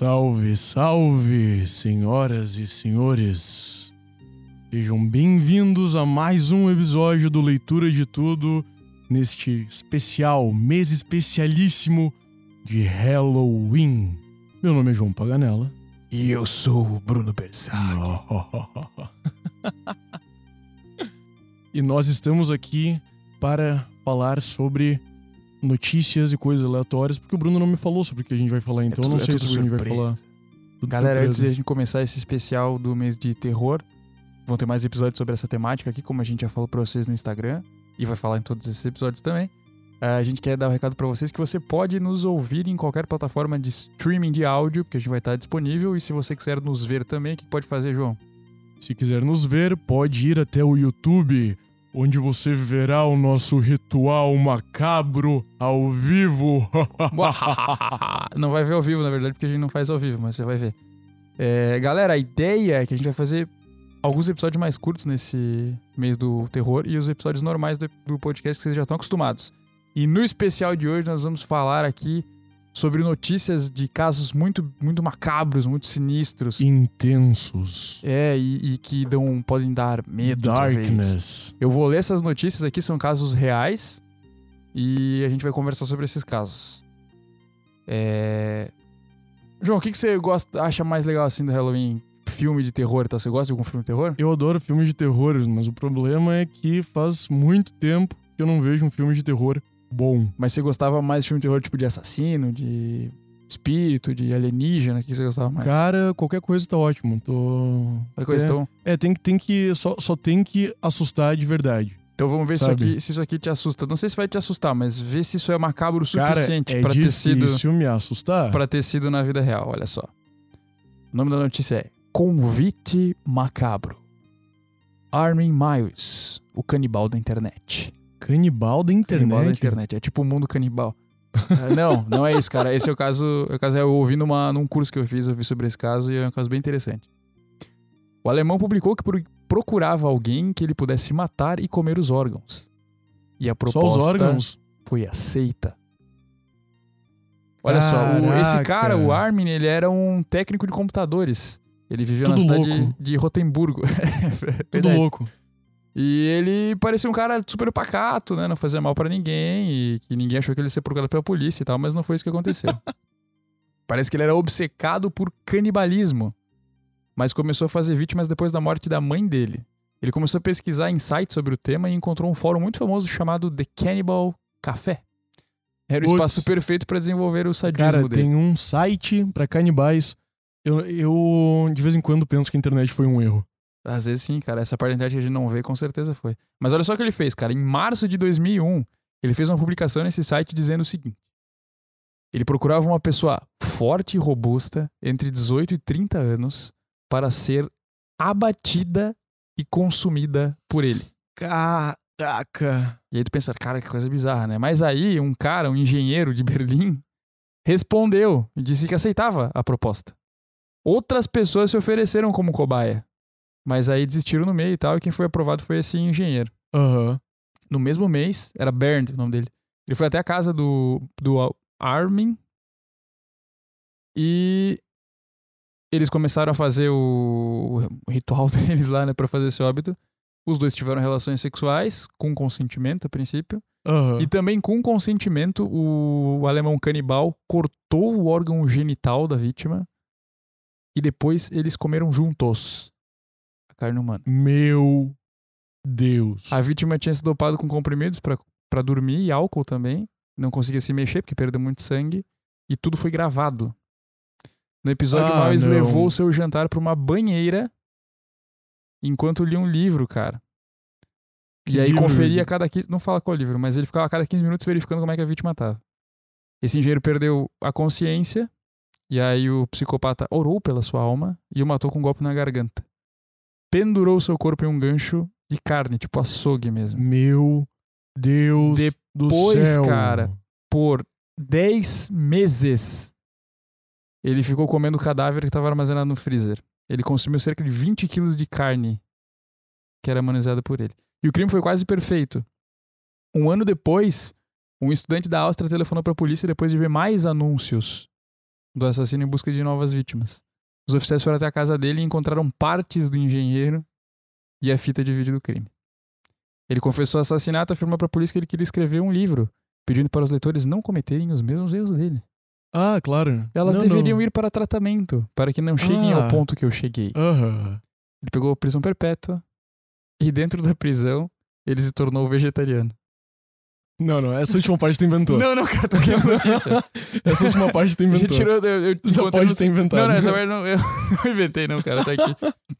Salve, salve, senhoras e senhores. Sejam bem-vindos a mais um episódio do Leitura de Tudo, neste especial, mês especialíssimo de Halloween. Meu nome é João Paganella. E eu sou o Bruno Bersag. e nós estamos aqui para falar sobre notícias e coisas aleatórias, porque o Bruno não me falou sobre o que a gente vai falar, então É eu não tudo- sei é tudo sobre o que a gente vai falar. Tudo Galera, surpresa. antes de a gente começar esse especial do mês de terror, vão ter mais episódios sobre essa temática aqui, como a gente já falou pra vocês no Instagram, e vai falar em todos esses episódios também. Ah, A gente quer dar um recado pra vocês que você pode nos ouvir em qualquer plataforma de streaming de áudio, porque a gente vai estar disponível. E se você quiser nos ver também, o que pode fazer, João? Se quiser nos ver, pode ir até o YouTube, onde você verá o nosso ritual macabro ao vivo. não vai ver ao vivo, na verdade, porque a gente não faz ao vivo, mas você vai ver. É, galera, a ideia é que a gente vai fazer alguns episódios mais curtos nesse mês do terror e os episódios normais do, do podcast que vocês já estão acostumados. E no especial de hoje nós vamos falar aqui sobre notícias de casos muito, muito macabros, muito sinistros. Intensos. É, e, e que dão, podem dar medo. Darkness. Eu vou ler essas notícias aqui, são casos reais. E a gente vai conversar sobre esses casos. É... João, o que, que você gosta, acha mais legal assim do Halloween? Filme de terror, tá? Você gosta de algum filme de terror? Eu adoro filmes de terror, mas o problema é que faz muito tempo que eu não vejo um filme de terror bom. Mas você gostava mais de filme de terror tipo de assassino, de espírito, de alienígena? O que você gostava mais? Cara, qualquer coisa tá ótimo. Tô. Qualquer coisa, é. então, É, tem que, tem que. Só, só tem que assustar de verdade. então vamos ver se isso, aqui, se isso aqui te assusta. Não sei se vai te assustar, mas vê se isso é macabro o Cara, suficiente é pra ter sido me assustar. para ter sido na vida real, olha só. O nome da notícia é Convite Macabro. Armin Miles, o canibal da internet. Canibal da internet. Canibal da internet, é tipo o mundo canibal. Ah, não, não é isso, cara. Esse é o caso. O caso é eu ouvi numa, num curso que eu fiz, eu vi sobre esse caso e é um caso bem interessante. O alemão publicou que pro- procurava alguém que ele pudesse matar e comer os órgãos. E a proposta os órgãos. foi aceita. Olha só, o- esse Caraca. cara, o Armin, ele era um técnico de computadores. Ele vivia na Tudo cidade louco. de Rotemburgo. Tudo Verdade. louco. E ele parecia um cara super pacato, né? Não fazia mal pra ninguém e que ninguém achou que ele ia ser procurado pela polícia e tal, mas não foi isso que aconteceu. Parece que ele era obcecado por canibalismo, mas começou a fazer vítimas depois da morte da mãe dele. Ele começou a pesquisar insights sobre o tema e encontrou um fórum muito famoso chamado The Cannibal Café. Era o espaço perfeito pra desenvolver o sadismo Cara, dele. tem um site pra canibais. Eu, eu, de vez em quando, penso que a internet foi um erro. Às vezes sim, cara. Essa parte da internet que a gente não vê, com certeza foi. Mas olha só o que ele fez, cara. Em março de 2001, ele fez uma publicação nesse site dizendo o seguinte. Ele procurava uma pessoa forte e robusta, entre 18 e 30 anos, para ser abatida e consumida por ele. Caraca. E aí tu pensa, cara, que coisa bizarra, né? Mas aí um cara, um engenheiro de Berlim, respondeu e disse que aceitava a proposta. Outras pessoas se ofereceram como cobaia, mas aí desistiram no meio e tal, e quem foi aprovado foi esse engenheiro. Aham. No mesmo mês, era Bernd o nome dele, ele foi até a casa do, do Armin e eles começaram a fazer o, o ritual deles lá, né, pra fazer esse óbito. Os dois tiveram relações sexuais, com consentimento a princípio. Aham. E também com consentimento, o alemão canibal cortou o órgão genital da vítima e depois eles comeram juntos carne humana. Meu Deus. A vítima tinha se dopado com comprimidos pra pra dormir e álcool também. Não conseguia se mexer porque perdeu muito sangue. E tudo foi gravado. No episódio, Ah, Miles não. levou o seu jantar pra uma banheira enquanto lia um livro, cara. Que e aí livro, conferia a cada 15... Não fala qual livro, mas ele ficava a cada 15 minutos verificando como é que a vítima tava. Esse engenheiro perdeu a consciência e aí o psicopata orou pela sua alma e o matou com um golpe na garganta. Pendurou seu corpo em um gancho de carne, tipo açougue mesmo. Meu Deus do Depois, céu. cara, Por 10 meses, ele ficou comendo o cadáver que estava armazenado no freezer. Ele consumiu cerca de 20 quilos de carne que era manuseada por ele. E o crime foi quase perfeito. Um ano depois, um estudante da Áustria telefonou para a polícia depois de ver mais anúncios do assassino em busca de novas vítimas. Os oficiais foram até a casa dele e encontraram partes do engenheiro e a fita de vídeo do crime. Ele confessou o assassinato e afirmou para a polícia que ele queria escrever um livro, pedindo para os leitores não cometerem os mesmos erros dele. Ah, claro. Elas Não, deveriam não. ir para tratamento, para que não cheguem ao Ah. ponto que eu cheguei. Aham. Ele pegou prisão perpétua e dentro da prisão ele se tornou vegetariano. Não, não, essa última parte tu inventou. Não, não, cara, tô aqui a notícia. Essa última parte tu inventou. tirou, eu, eu pode no- ter inventado. Não, não, essa parte não, eu não inventei não, cara, tá aqui.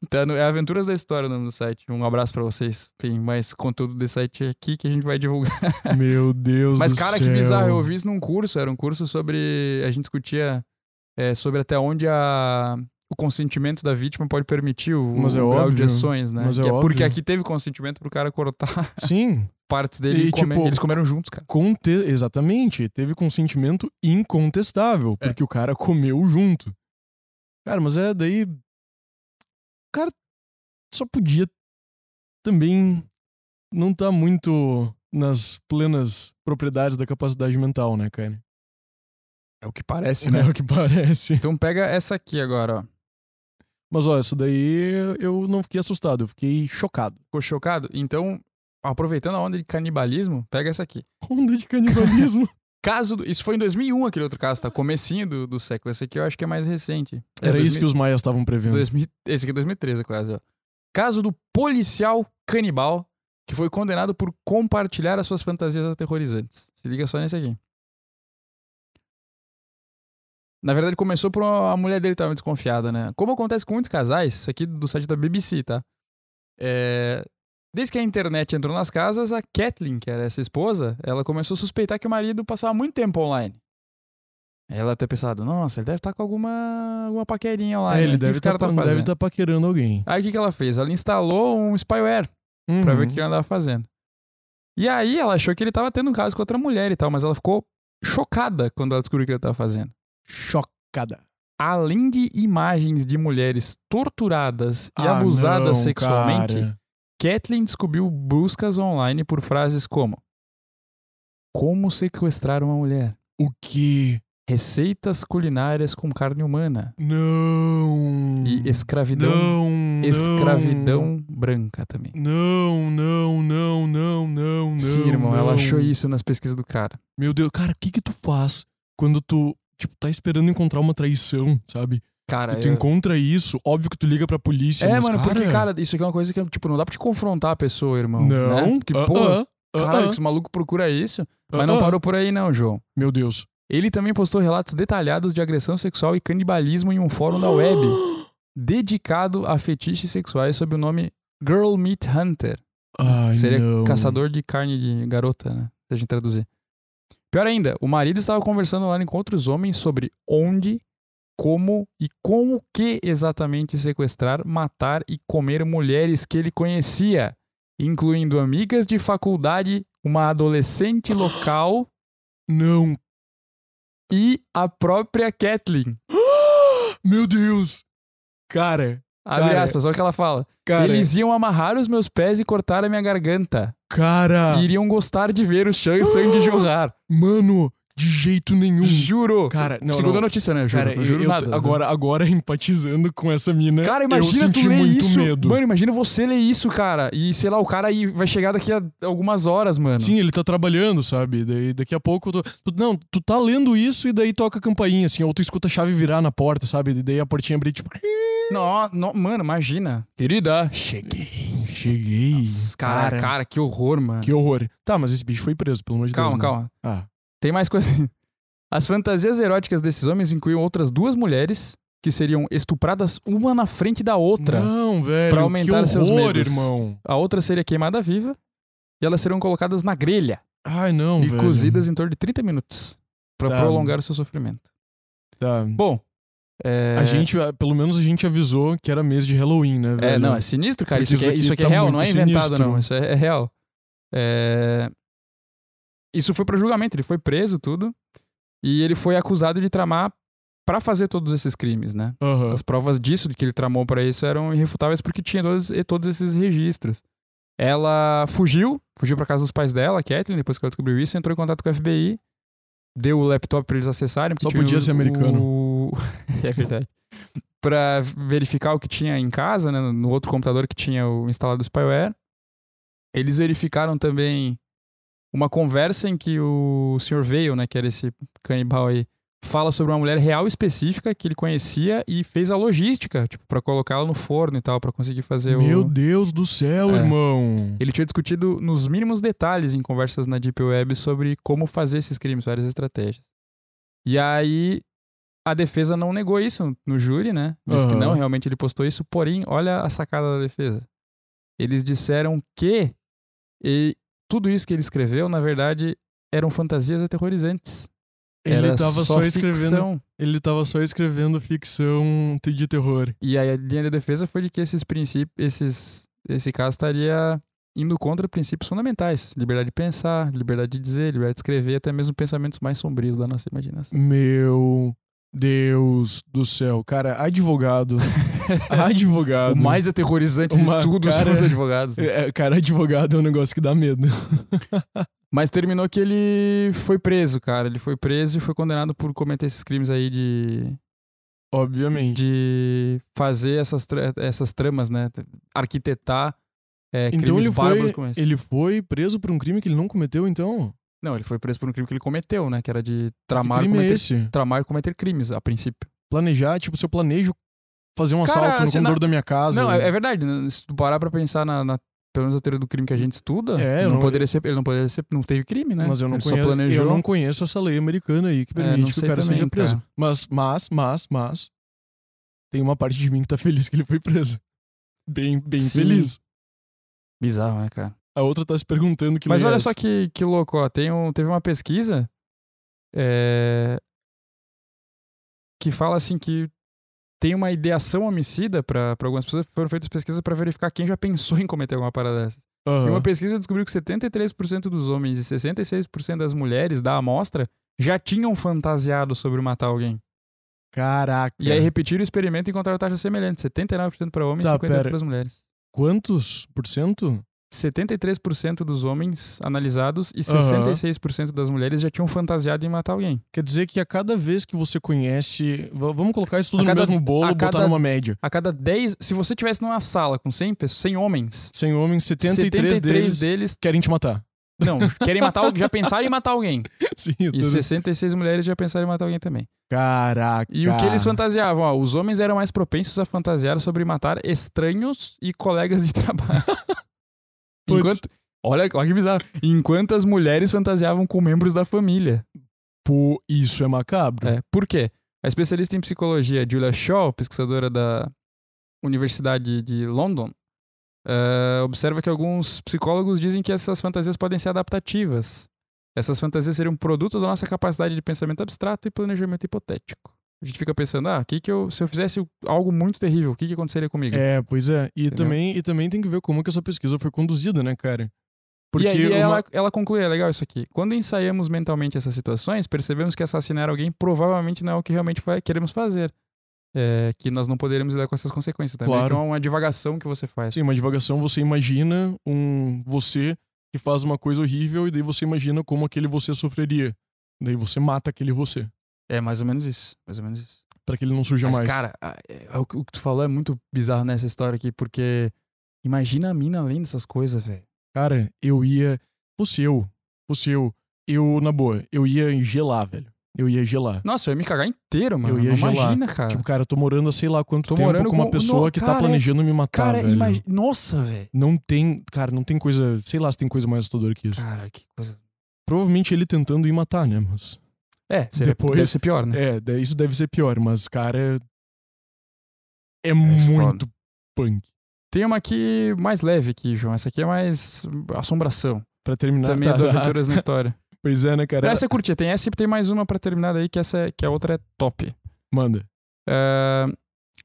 Tá no, é Aventuras da História o nome do site. Um abraço pra vocês. Tem mais conteúdo desse site aqui que a gente vai divulgar. Meu Deus Mas cara, céu. que bizarro, eu ouvi isso num curso, era um curso sobre, a gente discutia é, sobre até onde a o consentimento da vítima pode permitir o, Mas é o grau de óbvio, ações, né? mas é Porque óbvio. aqui teve consentimento pro cara cortar Sim, partes dele e, E, comer. tipo, Eles comeram juntos, cara. conte... exatamente. Teve consentimento incontestável, É. porque o cara comeu junto. Cara, mas é daí. O cara só podia também não tá muito nas plenas propriedades da capacidade mental, né, cara? É o que parece, É o que parece. Então pega essa aqui agora, ó. Mas ó, essa daí eu não fiquei assustado, eu fiquei chocado. Ficou chocado? Então, aproveitando a onda de canibalismo, pega essa aqui. Onda de canibalismo. Caso do- Isso foi em 2001, aquele outro caso, tá? Comecinho do, do século. Esse aqui eu acho que é mais recente. É Era isso 2000 que os maias estavam prevendo. 2000 Esse aqui é 2013, quase, ó. Caso do policial canibal que foi condenado por compartilhar as suas fantasias aterrorizantes. Se liga só nesse aqui. Na verdade, começou por uma, a mulher dele estava desconfiada, né? Como acontece com muitos casais, isso aqui do site da BBC, tá? É, Desde que a internet entrou nas casas, a Kathleen, que era essa esposa, ela começou a suspeitar que o marido passava muito tempo online. Ela até pensado, nossa, ele deve estar com alguma, alguma paquerinha É, online. ele né? Que deve estar tá fazendo? tá paquerando alguém. Aí o que, que ela fez? Ela instalou um spyware pra ver o Uhum. que ele andava fazendo. E aí ela achou que ele tava tendo um caso com outra mulher e tal, mas ela ficou chocada quando ela descobriu o que ele tava fazendo. Chocada. Além de imagens de mulheres torturadas e Ah, abusadas não, sexualmente, cara. Kathleen descobriu buscas online por frases como Como sequestrar uma mulher? O que? Receitas culinárias com carne humana. Não. E escravidão. Não. escravidão branca também. Não, não, não, não, não, não. Sim, irmão, ela não. achou isso nas pesquisas do cara. Meu Deus, cara, o que que tu faz quando tu, tipo, tá esperando encontrar uma traição, sabe? Cara, E tu eu- encontra isso, óbvio que tu liga pra polícia. É, mano, porque, cara, cara, isso aqui é uma coisa que, tipo, não dá pra te confrontar a pessoa, irmão. Não. Né? Porque, ah, pô, ah, ah, caralho, ah, que esse maluco procura isso. Mas ah, não parou por aí, não, João. Meu Deus. Ele também postou relatos detalhados de agressão sexual e canibalismo em um fórum da web dedicado a fetiches sexuais sob o nome Girl Meat Hunter. Ai, Seria não. caçador de carne de garota, né? Se a gente traduzir. Pior ainda, o marido estava conversando lá com outros homens sobre onde, como e com o que exatamente sequestrar, matar e comer mulheres que ele conhecia, incluindo amigas de faculdade, uma adolescente local Não. e a própria Kathleen. Meu Deus. Cara, Abre Cara, aspas, olha o que ela fala. cara, Eles iam amarrar os meus pés e cortar a minha garganta. Cara. E iriam gostar de ver o sangue jorrar. Mano, de jeito nenhum. Juro. Cara, não, Segunda não. notícia, né? Juro, Cara, não juro eu- nada. agora, agora empatizando com essa mina, Cara, eu imagina senti tu ler isso. medo. Mano, imagina você ler isso, cara. E sei lá, o cara aí vai chegar daqui a algumas horas, mano. Sim, ele tá trabalhando, sabe? Daí daqui a pouco tu, tu- não, tu tá lendo isso e daí toca a campainha assim, ou tu escuta a chave virar na porta, sabe? E daí a portinha abrir tipo, Não, não, mano, imagina. Querida, cheguei. Cheguei. Nossa, Cara, cara, que horror, mano. Que horror. Tá, mas esse bicho foi preso, pelo amor de Calma, Deus. né? calma. Ah. Tem mais coisa. As fantasias eróticas desses homens incluíam outras duas mulheres que seriam estupradas uma na frente da outra. Não, velho. Pra aumentar que seus horror, medos. irmão. A outra seria queimada viva e elas seriam colocadas na grelha Ai, não, e velho. cozidas em torno de 30 minutos pra Tá. prolongar o seu sofrimento. Tá. Bom, é... A gente, pelo menos a gente avisou que era mês de Halloween, né, velho? É, não, é sinistro, cara. Isso aqui, é- isso isso aqui aqui é tá real, muito não é inventado, sinistro. não. Isso é, é real. É, Isso foi pra julgamento, ele foi preso, tudo. E ele foi acusado de tramar pra fazer todos esses crimes, né? Aham. As provas disso, de que ele tramou pra isso, eram irrefutáveis porque tinha todos, e todos esses registros. Ela fugiu, fugiu pra casa dos pais dela, Kathleen, depois que ela descobriu isso, entrou em contato com o FBI, deu o laptop pra eles acessarem. Só podia o- ser americano. O... o. é verdade. Pra verificar o que tinha em casa, né? No outro computador que tinha o instalado spyware. Eles verificaram também uma conversa em que o Sr. Veil, né? Que era esse canibal aí, fala sobre uma mulher real específica que ele conhecia e fez a logística, tipo, pra colocá-la no forno e tal, pra conseguir fazer Meu o. Deus do céu, É. irmão. Ele tinha discutido nos mínimos detalhes em conversas na Deep Web sobre como fazer esses crimes, várias estratégias. E aí a defesa não negou isso no júri, né? Disse que Aham. não, realmente ele postou isso, porém, olha a sacada da defesa. Eles disseram que e tudo isso que ele escreveu, na verdade, eram fantasias aterrorizantes. Ele Era tava só, escrevendo. ficção. Ele tava só escrevendo ficção de terror. E a linha de defesa foi de que esses princípios, esses, esse caso estaria indo contra princípios fundamentais: liberdade de pensar, liberdade de dizer, liberdade de escrever, até mesmo pensamentos mais sombrios da nossa imaginação. Meu Deus do céu. Cara, advogado. advogado. O mais aterrorizante Uma de tudo são cara- os advogados. É, cara, advogado é um negócio que dá medo. Mas terminou que ele foi preso, cara. Ele foi preso e foi condenado por cometer esses crimes aí de, Obviamente. de fazer essas, tra- essas tramas, né? Arquitetar é, Então crimes ele bárbaros foi, como esse. ele foi preso por um crime que ele não cometeu, então? Não, ele foi preso por um crime que ele cometeu, né? Que era de tramar, é cometer, esse? tramar e cometer crimes, a princípio. Planejar, tipo, se eu planejo fazer um Cara, assalto no assim, computador na- da minha casa. Não, é, é verdade. né? Se tu parar pra pensar na, na- pelo menos a teoria do crime que a gente estuda, É, não, não- poderia ser, ele não poderia ser, não teve crime, né? Mas eu não, ele conheço, planejou. eu não conheço essa lei americana aí que É, permite que o cara também, seja preso. cara. Mas, mas, mas, mas. Tem uma parte de mim que tá feliz que ele foi preso. Bem, bem Sim. feliz. Bizarro, né, cara? A outra tá se perguntando que Mas é olha essa. só que, que louco, ó. Tem um, teve uma pesquisa é, que fala assim que tem uma ideação homicida pra pra algumas pessoas. Foram feitas pesquisas pra verificar quem já pensou em cometer alguma parada dessa. E Aham. uma pesquisa descobriu que 73% dos homens e 66% das mulheres da amostra já tinham fantasiado sobre matar alguém. Caraca. E aí repetiram o experimento e encontraram taxa semelhante. 79% para homens e Tá, 58% pera. para as mulheres. Quantos por cento? 73% dos homens analisados e Aham. 66% das mulheres já tinham fantasiado em matar alguém. Quer dizer que a cada vez que você conhece. Vamos colocar isso tudo A no cada- mesmo bolo, a botar cada- numa média. A cada 10, se você tivesse numa sala com 100 pessoas, 100 homens, 100 homens, 73, 73 deles, deles querem te matar. não, querem matar alguém, já pensaram em matar alguém. Sim, E tô- 66 mulheres já pensaram em matar alguém também. Caraca. E o que eles fantasiavam? Ó, os homens eram mais propensos a fantasiar sobre matar estranhos e colegas de trabalho. Enquanto, olha, olha que bizarro. Enquanto as mulheres fantasiavam com membros da família. Pô, isso é macabro. É, por quê? A especialista em psicologia Julia Shaw, pesquisadora da Universidade de London, eh, observa que alguns psicólogos dizem que essas fantasias podem ser adaptativas. Essas fantasias seriam produto da nossa capacidade de pensamento abstrato e planejamento hipotético. A gente fica pensando, ah, que que eu, se eu fizesse algo muito terrível, o que, que aconteceria comigo? É, pois é. E Entendeu? também, e também tem que ver como que essa pesquisa foi conduzida, né, cara? e aí uma- ela, ela conclui, é legal isso aqui. Quando ensaiamos mentalmente essas situações, percebemos que assassinar alguém provavelmente não é o que realmente queremos fazer. É, que nós não poderemos lidar com essas consequências também. Claro. Então é uma divagação que você faz. Sim, uma divagação, você imagina um você que faz uma coisa horrível e daí você imagina como aquele você sofreria. Daí você mata aquele você, É mais ou menos isso. Mais ou menos isso. Pra que ele não surja Mas, mais. cara, a- é- o que tu falou é muito bizarro nessa história aqui, porque imagina a mina além dessas coisas, velho. Cara, eu ia. Fosse eu. Fosse eu. Eu, na boa, eu ia gelar, velho. Eu ia gelar. Nossa, eu ia me cagar inteiro, mano. Eu ia Não gelar. Imagina, cara. Tipo, cara, eu tô morando há sei lá quanto Tô tempo com uma com- pessoa No- que tá cara, planejando me matar, cara, velho. imagina. Nossa, velho. Não tem. Cara, não tem coisa. Sei lá se tem coisa mais assustadora que isso. Cara, que coisa. Provavelmente ele tentando ir matar, né? Mas. É, seria, Depois- deve ser pior, né? É, isso deve ser pior, mas, cara. É, muito punk. Tem uma aqui mais leve aqui, João. Essa aqui é mais assombração. Pra terminar. Também tá- é do Aventuras na História. Pois é, né, cara? Essa é curtinha. Tem essa e tem mais uma pra terminar daí, que essa é- que a outra é top. Manda. É,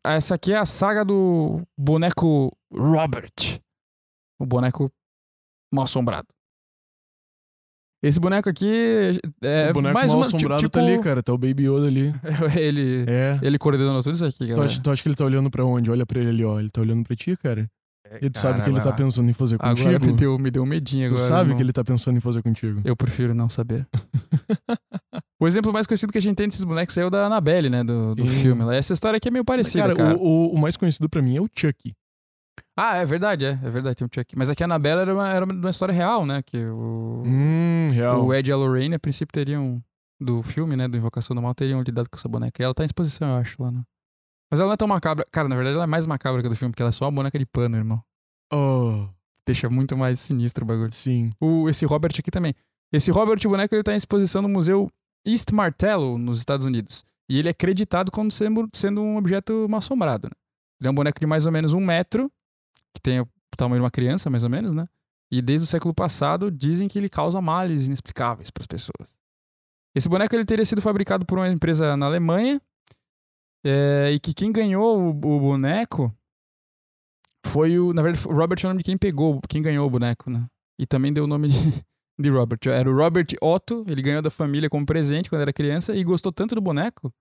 essa aqui é a saga do boneco Robert. O boneco mal assombrado. Esse boneco aqui é o boneco mais mal uma, assombrado tipo, tá ali, cara. Tá o Baby Yoda ali. Ele, É. ele coordenou tudo isso aqui, Tu galera. acha, tu acha que ele tá olhando pra onde? Olha pra ele ali, ó. Ele tá olhando pra ti, cara. E tu sabe o que ele tá Caramba, pensando em fazer contigo. Agora me deu, me deu um medinho tu agora. sabe o que ele tá pensando em fazer contigo. Eu prefiro não saber. O exemplo mais conhecido que a gente tem desses bonecos é o da Annabelle, né? Do, do filme. Essa história aqui é meio parecida, cara, cara. O, o- o mais conhecido pra mim é o Chucky. Ah, é verdade, é. É verdade, tem um Chuck. Mas aqui a Annabelle era uma, era uma história real, né? Que o, Hum, real. o Ed e a Lorraine, a princípio, teriam... Do filme, né? Do Invocação do Mal, teriam lidado com essa boneca. E ela tá em exposição, eu acho, lá no... Mas ela não é tão macabra. Cara, na verdade, ela é mais macabra que a do filme, porque ela é só uma boneca de pano, irmão. Oh, Deixa muito mais sinistro o bagulho. sim. O, esse Robert aqui também. Esse Robert boneco ele tá em exposição no Museu East Martello, nos Estados Unidos. E ele é acreditado como sendo, sendo um objeto mal assombrado. Né? Ele é um boneco de mais ou menos um metro, que tem o tamanho de uma criança, mais ou menos, né? E desde o século passado dizem que ele causa males inexplicáveis para as pessoas. Esse boneco ele teria sido fabricado por uma empresa na Alemanha é, e que quem ganhou o, o boneco foi o. Na verdade, o Robert é o nome de quem pegou, quem ganhou o boneco, né? E também deu o nome de, de Robert. Era o Robert Otto, ele ganhou da família como presente quando era criança e gostou tanto do boneco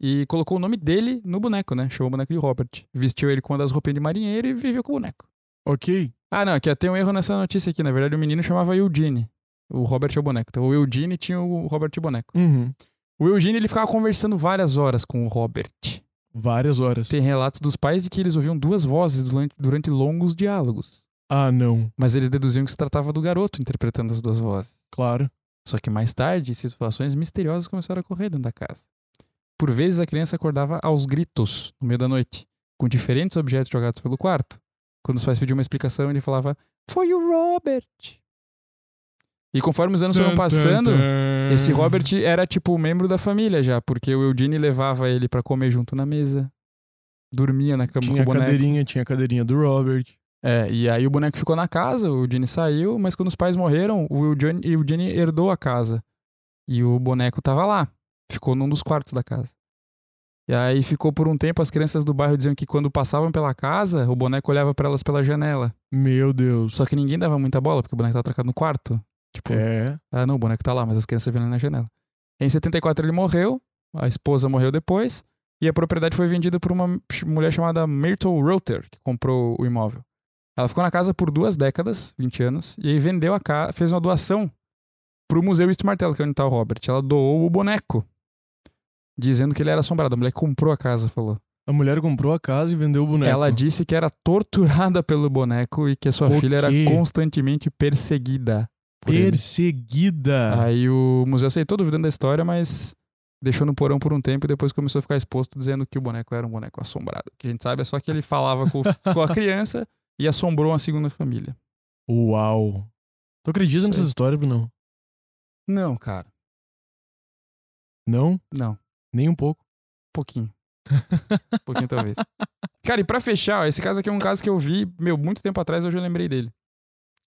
e colocou o nome dele no boneco, né? Chamou o boneco de Robert. Vestiu ele com uma das roupinhas de marinheiro e viveu com o boneco. Ok. Ah, não, aqui tem um erro nessa notícia aqui. Na verdade, o menino chamava Eugene. O Robert é o boneco. Então, o Eugene tinha o Robert de boneco. Uhum. O Eugene, ele ficava conversando várias horas com o Robert. Várias horas. Tem relatos dos pais de que eles ouviam duas vozes durante, durante longos diálogos. Ah, não. Mas eles deduziam que se tratava do garoto interpretando as duas vozes. Claro. Só que mais tarde, situações misteriosas começaram a ocorrer dentro da casa. Por vezes, a criança acordava aos gritos, no meio da noite, com diferentes objetos jogados pelo quarto. Quando os pais pediam uma explicação, ele falava: Foi o Robert. E conforme os anos foram passando, esse Robert era tipo membro da família já, porque o Eugene levava ele pra comer junto na mesa, dormia na cama Tinha com o boneco. cadeirinha, tinha a cadeirinha do Robert. É, e aí o boneco ficou na casa, o Eugene saiu, mas quando os pais morreram, o Eugene, o Eugene herdou a casa. E o boneco tava lá, ficou num dos quartos da casa. E aí ficou por um tempo, as crianças do bairro diziam que quando passavam pela casa, o boneco olhava pra elas pela janela. Meu Deus. Só que ninguém dava muita bola, porque o boneco tava trancado no quarto. Tipo, É. ah, não, o boneco tá lá, mas as crianças ele na janela. Em 74 ele morreu, a esposa morreu depois, e a propriedade foi vendida por uma mulher chamada Myrtle Reuter, que comprou o imóvel. Ela ficou na casa por duas décadas, 20 anos, e aí vendeu a casa, fez uma doação pro Museu East Martello, que é onde tá o Robert. Ela doou o boneco, dizendo que ele era assombrado. A mulher comprou a casa, falou. A mulher comprou a casa e vendeu o boneco. Ela disse que era torturada pelo boneco e que a sua O filha era quê? constantemente perseguida. por ele. Perseguida. Aí o museu aceitou duvidando da história, mas deixou no porão por um tempo e depois começou a ficar exposto dizendo que o boneco era um boneco assombrado. O que a gente sabe é só que ele falava com, com a criança e assombrou uma segunda família. Uau. Tu acredita nessas histórias, Bruno? Não, cara. Não? Não. Nem um pouco. Pouquinho. pouquinho talvez. Cara, e pra fechar, ó, esse caso aqui é um caso que eu vi, meu, muito tempo atrás, hoje eu lembrei dele.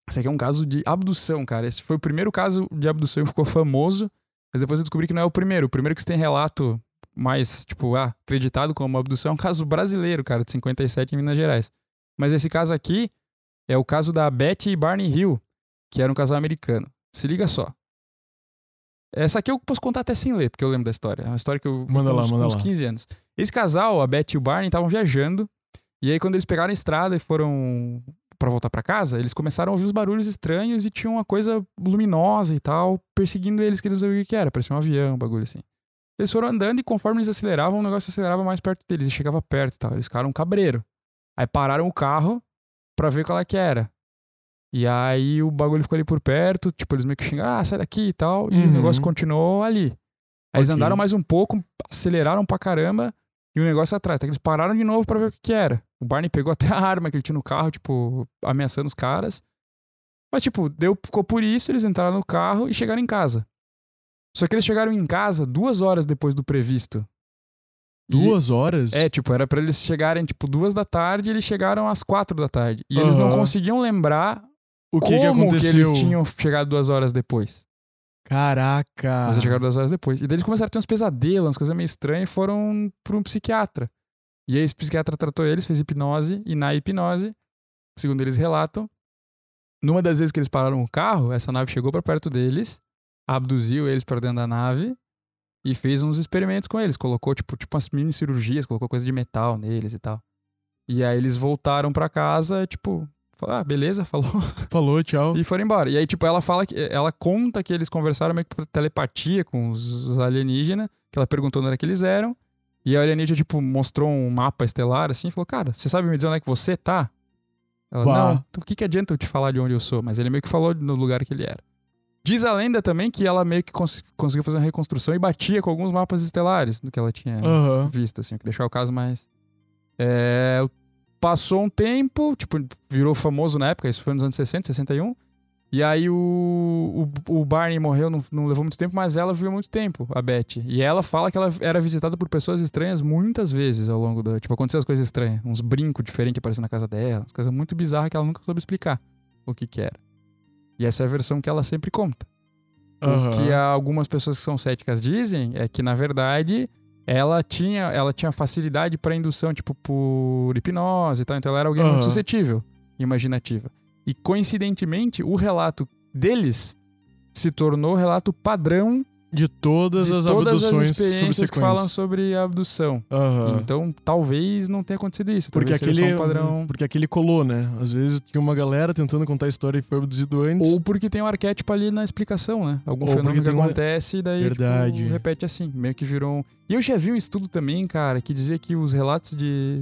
Esse aqui é um caso de abdução, cara. Esse foi o primeiro caso de abdução que ficou famoso, mas depois eu descobri que não é o primeiro. O primeiro que se tem relato mais, tipo, ah, acreditado como abdução é um caso brasileiro, cara, de 57 em Minas Gerais. Mas esse caso aqui é o caso da Betty e Barney Hill, que era um casal americano. Se liga só. Essa aqui eu posso contar até sem ler, porque eu lembro da história. É uma história que eu Manda lá, uns, manda uns lá. 15 anos. Esse casal, a Betty e o Barney, estavam viajando. E aí, quando eles pegaram a estrada e foram pra voltar pra casa, eles começaram a ouvir os barulhos estranhos e tinha uma coisa luminosa e tal, perseguindo eles, que eles não sabiam o que era. Parecia um avião, um bagulho assim. Eles foram andando e conforme eles aceleravam, o negócio acelerava mais perto deles e chegava perto e tal. Eles ficaram um cabreiro. Aí pararam o carro pra ver qual é que era. E aí o bagulho ficou ali por perto, tipo, eles meio que xingaram, ah, sai daqui e tal, e o Uhum. negócio continuou ali. Aí eles Ok. andaram mais um pouco, aceleraram pra caramba, e o negócio atrás. Até que eles pararam de novo pra ver o que, que era. O Barney pegou até a arma que ele tinha no carro, tipo, ameaçando os caras. Mas, tipo, deu, ficou por isso, eles entraram no carro e chegaram em casa. Só que eles chegaram em casa duas horas depois do previsto. E- Duas horas? é, tipo, era pra eles chegarem, tipo, duas da tarde e eles chegaram às quatro da tarde. E eles não conseguiam lembrar O que, que aconteceu? eles tinham chegado duas horas depois. Caraca. Mas eles chegaram duas horas depois. E daí eles começaram a ter uns pesadelos, umas coisas meio estranhas e foram pra um psiquiatra. E aí esse psiquiatra tratou eles, fez hipnose, e na hipnose, segundo eles relatam, numa das vezes que eles pararam o carro, essa nave chegou pra perto deles, abduziu eles pra dentro da nave e fez uns experimentos com eles. Colocou, tipo, tipo umas mini cirurgias, colocou coisa de metal neles e tal. E aí eles voltaram pra casa, tipo, ah, beleza, falou. Falou, tchau. E foram embora. E aí, tipo, ela fala que. Ela conta que eles conversaram meio que por telepatia com os, os alienígenas, que ela perguntou onde era que eles eram. E a alienígena, tipo, mostrou um mapa estelar assim e falou: Cara, você sabe me dizer onde é que você tá? Ela, Bah. não, então o que, que adianta eu te falar de onde eu sou? Mas ele meio que falou no lugar que ele era. Diz a lenda também que ela meio que cons- conseguiu fazer uma reconstrução e batia com alguns mapas estelares do que ela tinha Aham. visto, assim, o que deixar o caso mais. É, passou um tempo, tipo, virou famoso na época, isso foi nos anos 60, 61. E aí o, o, o Barney morreu, não, não levou muito tempo, mas ela viveu muito tempo, a Betty. E ela fala que ela era visitada por pessoas estranhas muitas vezes ao longo da. Tipo, aconteceu as coisas estranhas. Uns brincos diferentes aparecendo na casa dela, umas coisas muito bizarras que ela nunca soube explicar o que que era. E essa é a versão que ela sempre conta. O Aham. que algumas pessoas que são céticas dizem é que, na verdade, ela tinha, ela tinha facilidade para indução, tipo, por hipnose e tal. Então ela era alguém Aham. muito suscetível, imaginativa. E, coincidentemente, o relato deles se tornou o relato padrão De todas de as todas as abduções experiências que falam sobre a abdução. Aham. Então, talvez não tenha acontecido isso. Porque aquele, um padrão... porque aquele colou, né? Às vezes tinha uma galera tentando contar a história e foi abduzido antes. Ou porque tem um arquétipo ali na explicação, né? Algum Ou fenômeno que tem uma- acontece e daí tipo, Verdade. repete assim. Meio que virou um... E eu já vi um estudo também, cara, que dizia que os relatos de,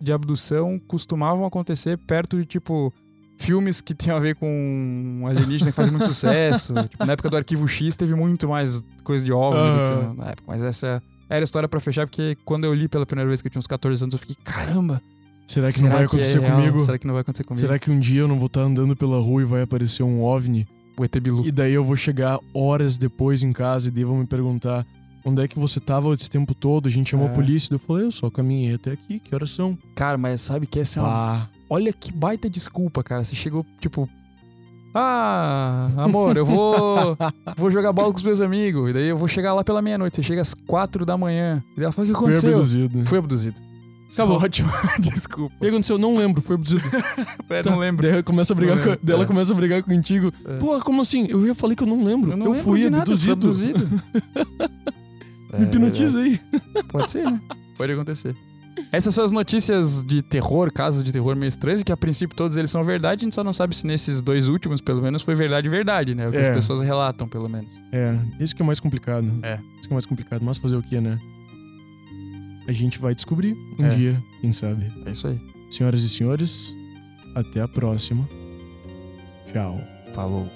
de abdução costumavam acontecer perto de, tipo, filmes que tinham a ver com um alienígena que fazia muito sucesso. Tipo, na época do Arquivo X teve muito mais coisa de OVNI do Aham. que na época. Mas essa era a história pra fechar, porque quando eu li pela primeira vez que eu tinha uns 14 anos, eu fiquei, caramba! Será que não vai é acontecer real? comigo? Será que não vai acontecer comigo? Será que um dia eu não vou estar andando pela rua e vai aparecer um OVNI? O ET Bilu. E daí eu vou chegar horas depois em casa e daí vão me perguntar onde é que você tava esse tempo todo? A gente chamou É. a polícia. Eu falei, eu só caminhei até aqui, que horas são? Cara, mas sabe que essa é uma Ah, Olha que baita desculpa, cara. Você chegou, tipo. Ah, amor, eu vou. vou jogar bola com os meus amigos. E daí eu vou chegar lá pela meia-noite. Você chega às quatro da manhã. E daí ela fala: o que aconteceu? abduzido. Fui abduzido. Acabou. Ótimo, desculpa. O que aconteceu? Não lembro, foi abduzido. É, Tá. não lembro. Daí ela começa a brigar, com, lembro. daí ela É. começa a brigar contigo. É. Pô, como assim? Eu já falei que eu não lembro. Eu, não lembro fui nada, abduzido. Abduzido. Me hipnotiza aí. É, pode ser, né? Pode acontecer. Essas são as notícias de terror, casos de terror meio estranhos, que a princípio todos eles são verdade, a gente só não sabe se nesses dois últimos, pelo menos, foi verdade verdade, né? O que É. as pessoas relatam, pelo menos. É, isso que é mais complicado. É. Isso que é mais complicado. Mas fazer o que, né? A gente vai descobrir um É. dia, quem sabe. É isso aí. Senhoras e senhores, até a próxima. Tchau. Falou.